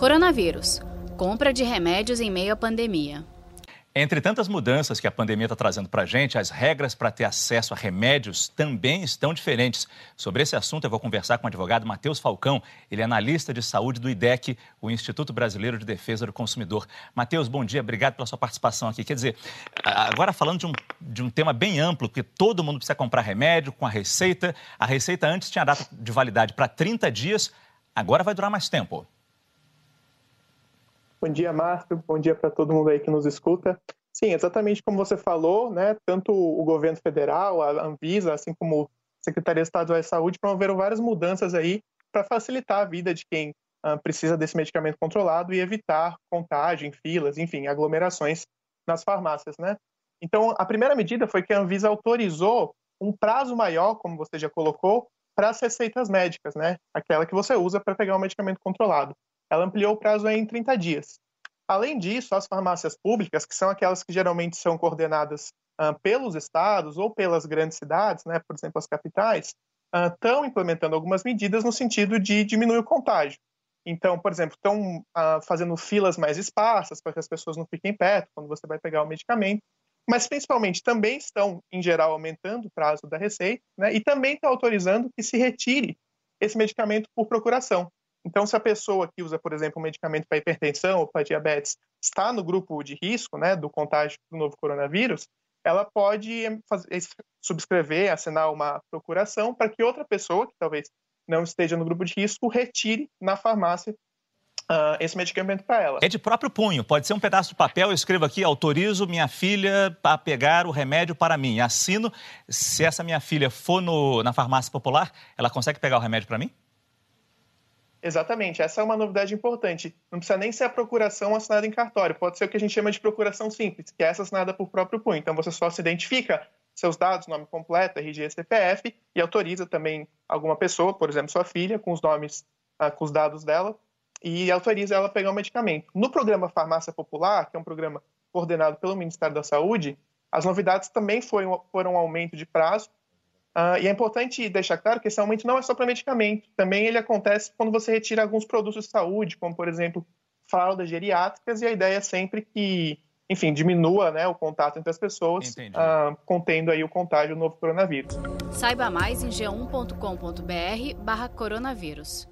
Coronavírus. Compra de remédios em meio à pandemia. Entre tantas mudanças que a pandemia está trazendo para a gente, as regras para ter acesso a remédios também estão diferentes. Sobre esse assunto, eu vou conversar com o advogado Matheus Falcão. Ele é analista de saúde do IDEC, o Instituto Brasileiro de Defesa do Consumidor. Matheus, bom dia, obrigado pela sua participação aqui. Quer dizer, agora falando de um, de um tema bem amplo, que todo mundo precisa comprar remédio com a receita. A receita antes tinha data de validade para 30 dias, agora vai durar mais tempo. Bom dia, Márcio. Bom dia para todo mundo aí que nos escuta. Sim, exatamente como você falou, né? Tanto o governo federal, a Anvisa, assim como a Secretaria Estadual de Saúde, promoveram várias mudanças aí para facilitar a vida de quem uh, precisa desse medicamento controlado e evitar contágio filas, enfim, aglomerações nas farmácias, né? Então, a primeira medida foi que a Anvisa autorizou um prazo maior, como você já colocou, para as receitas médicas, né? Aquela que você usa para pegar um medicamento controlado ela ampliou o prazo em 30 dias. Além disso, as farmácias públicas, que são aquelas que geralmente são coordenadas uh, pelos estados ou pelas grandes cidades, né, por exemplo, as capitais, estão uh, implementando algumas medidas no sentido de diminuir o contágio. Então, por exemplo, estão uh, fazendo filas mais esparsas para que as pessoas não fiquem perto quando você vai pegar o medicamento, mas principalmente também estão, em geral, aumentando o prazo da receita né, e também estão autorizando que se retire esse medicamento por procuração. Então, se a pessoa que usa, por exemplo, um medicamento para hipertensão ou para diabetes está no grupo de risco né, do contágio do novo coronavírus, ela pode fazer, subscrever, assinar uma procuração para que outra pessoa, que talvez não esteja no grupo de risco, retire na farmácia uh, esse medicamento para ela. É de próprio punho, pode ser um pedaço de papel, eu escrevo aqui, autorizo minha filha a pegar o remédio para mim. Assino, se essa minha filha for no, na farmácia popular, ela consegue pegar o remédio para mim? Exatamente, essa é uma novidade importante. Não precisa nem ser a procuração assinada em cartório, pode ser o que a gente chama de procuração simples, que é essa assinada por próprio punho. Então você só se identifica seus dados, nome completo, RG, CPF, e autoriza também alguma pessoa, por exemplo, sua filha, com os nomes, ah, com os dados dela, e autoriza ela a pegar o medicamento. No programa Farmácia Popular, que é um programa coordenado pelo Ministério da Saúde, as novidades também foram, foram um aumento de prazo Uh, e é importante deixar claro que esse aumento não é só para medicamento, também ele acontece quando você retira alguns produtos de saúde, como por exemplo fraldas geriátricas, e a ideia é sempre que, enfim, diminua né, o contato entre as pessoas, uh, contendo aí o contágio do novo coronavírus. Saiba mais em g1.com.br barra coronavírus.